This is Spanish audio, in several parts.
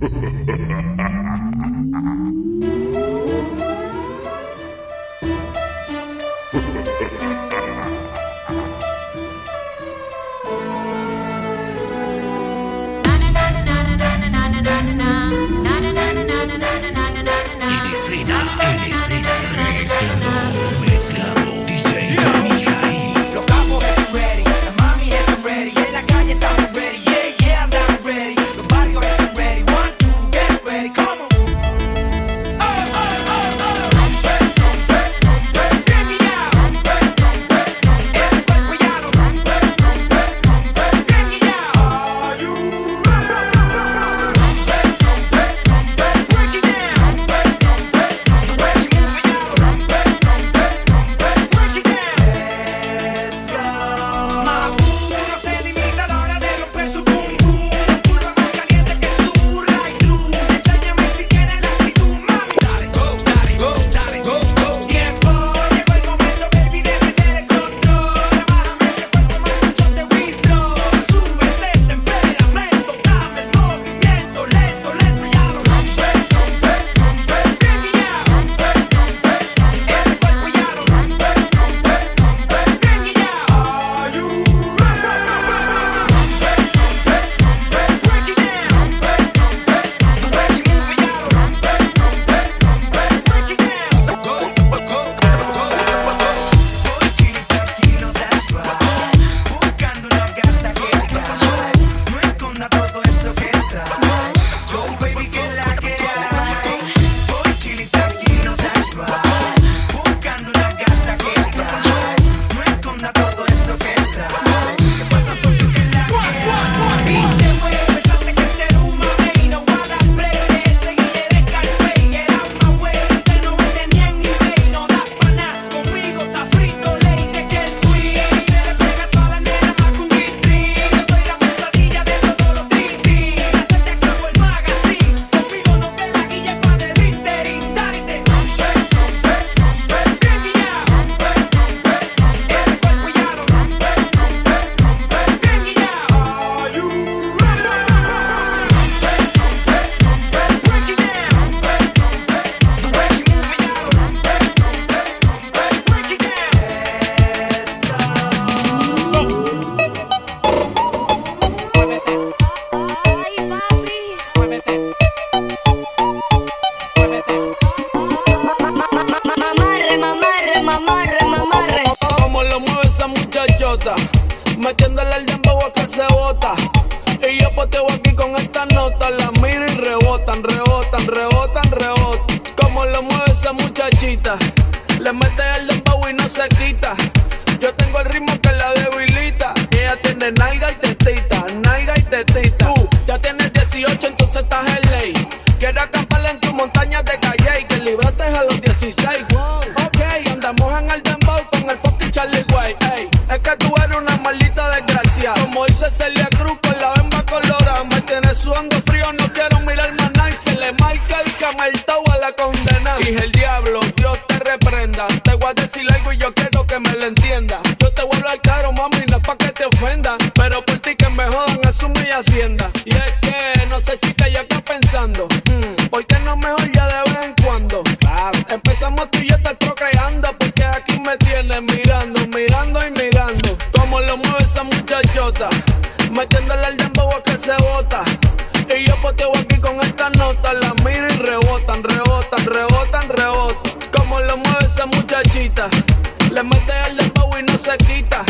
En escena, en escena, mezclando, mezclando. mueve esa muchachota. Metiéndole el dembow a que se bota. Y yo poteo aquí con el dice Celia Cruz con la bamba colorada. Me tiene sudando frío, no quiero mirar más nada. Y se le marca el camartao a la condena. Dije el diablo, Dios te reprenda. Te voy a decir algo y yo quiero que me lo entienda. Yo te voy a hablar caro, mami, no es pa' que te ofenda. Pero por ti que me jodan, eso es mi hacienda. Y es que, no sé, chica, yo acá pensando. Mm, ¿Por qué no mejor ya de vez en cuando? Empezamos tú y yo idiota. Metiéndole al dembow a que se bota. Y yo poteo aquí con esta nota. La miro y rebotan, rebotan, rebotan, rebotan. Como lo mueve esa muchachita. Le mete al dembow y no se quita.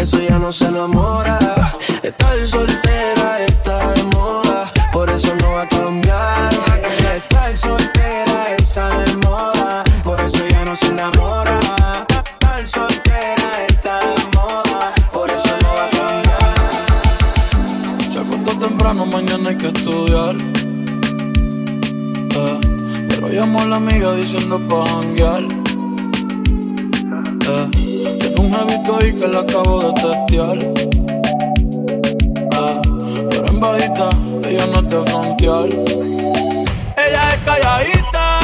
eso ya no se enamora. Estar soltera está de moda, por eso no va a cambiar. Estar soltera está de moda, por eso ya no se enamora. Estar soltera está de moda, por eso no va a cambiar. Se acostó temprano, mañana hay que estudiar. Eh, pero llamó a la amiga diciendo pa' janguear. Eh, y que la acabo de testear. Ah, pero en bajita, ella no es de frontear. Ella es calladita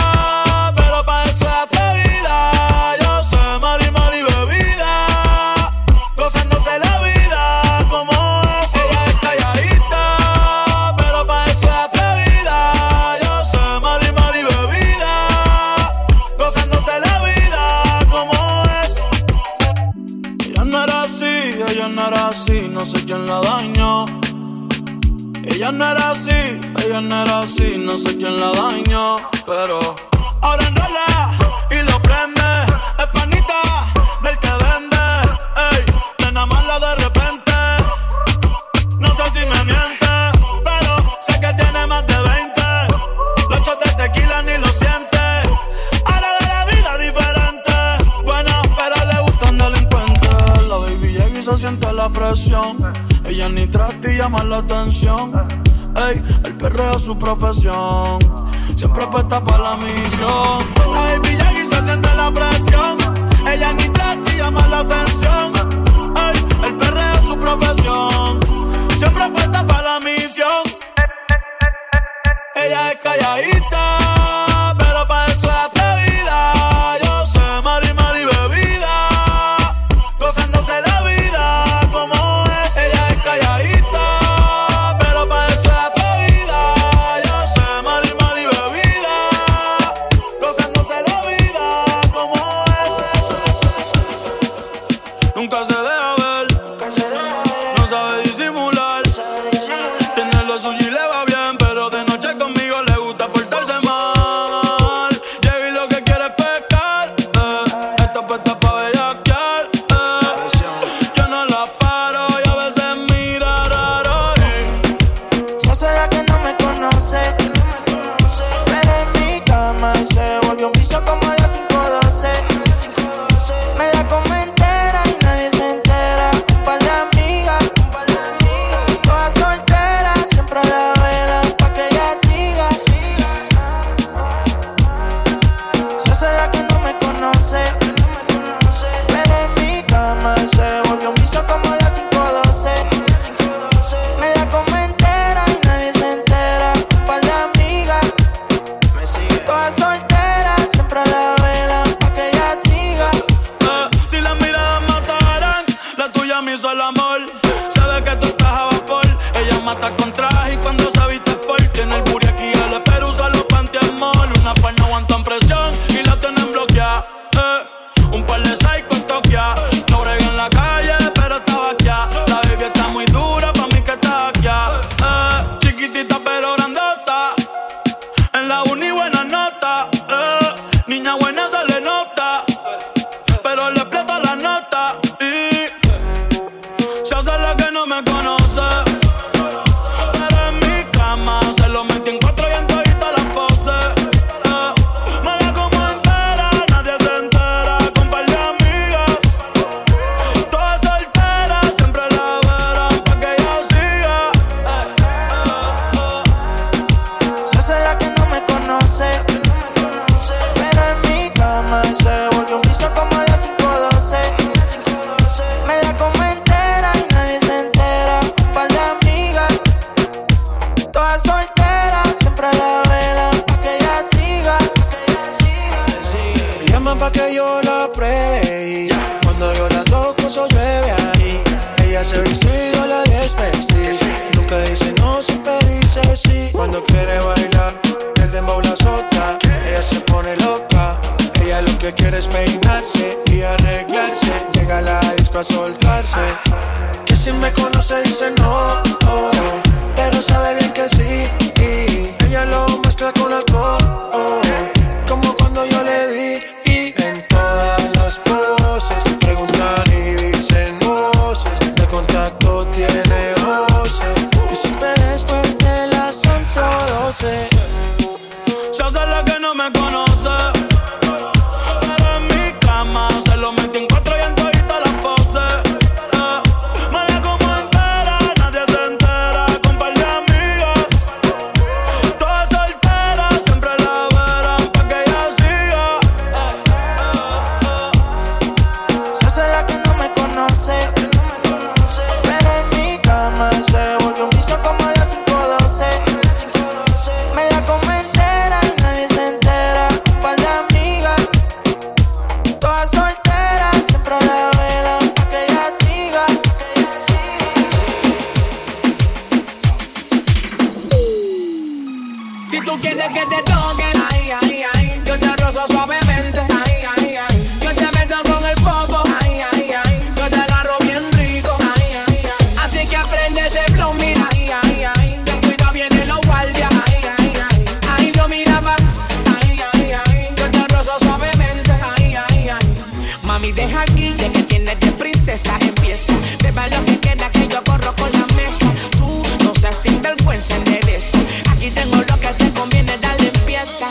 canción era así, no sé quién la dañó, pero ahora en realidad sé. que quiere peinarse y arreglarse. Llega a la disco a soltarse. Que si me conoce dice no, oh, pero sabe Si tú quieres que te toquen, ay, ay, ay, yo te rozo suavemente, ay, ay, ay. Yo te meto con el popo, ay, ay, ay. Yo te agarro bien rico, ay, ay, ay. Así que aprende de flow, mira, ay, ay, ay. Ten cuidado, vienen los guardias, ay, ay, ay. Ay, yo mira más, ay, ay, ay. Yo te rozo suavemente, ay, ay, ay. Mami, deja aquí, ya que tienes de princesa, empieza. Beba lo que queda, que yo corro con la mesa. Tú no seas sinvergüenza, endereza. Aquí tengo lo que te conviene, dale empieza.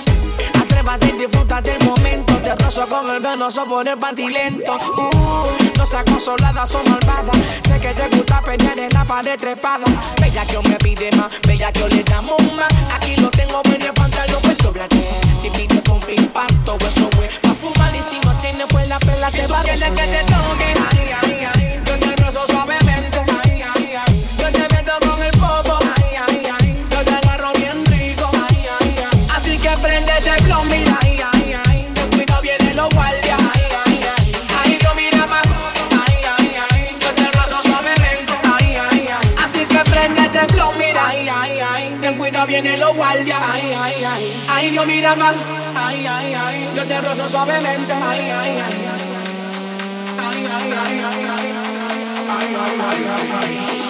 Atrévate y disfruta del momento. Te rozo con el venoso por el panty lento. Uh, no seas consolada, son malvada. Sé que te gusta pelear en la pared trepada. Bella que me pide más, bella que le damos más. Aquí lo tengo en el pantalón, pues doblate. Si pide con impacto, eso fue pa' fumar. Y si no tiene, pues la pela se va a que te toque, flow, mira, ay, ay, ay. Ten cuidado, los guardias, ay, ay, ay. Ay, yo mira más, ay, ay, ay. Yo te rozo suavemente, ay, ay, ay. Ay, ay, ay, ay, ay. Ay, ay, ay, ay, ay.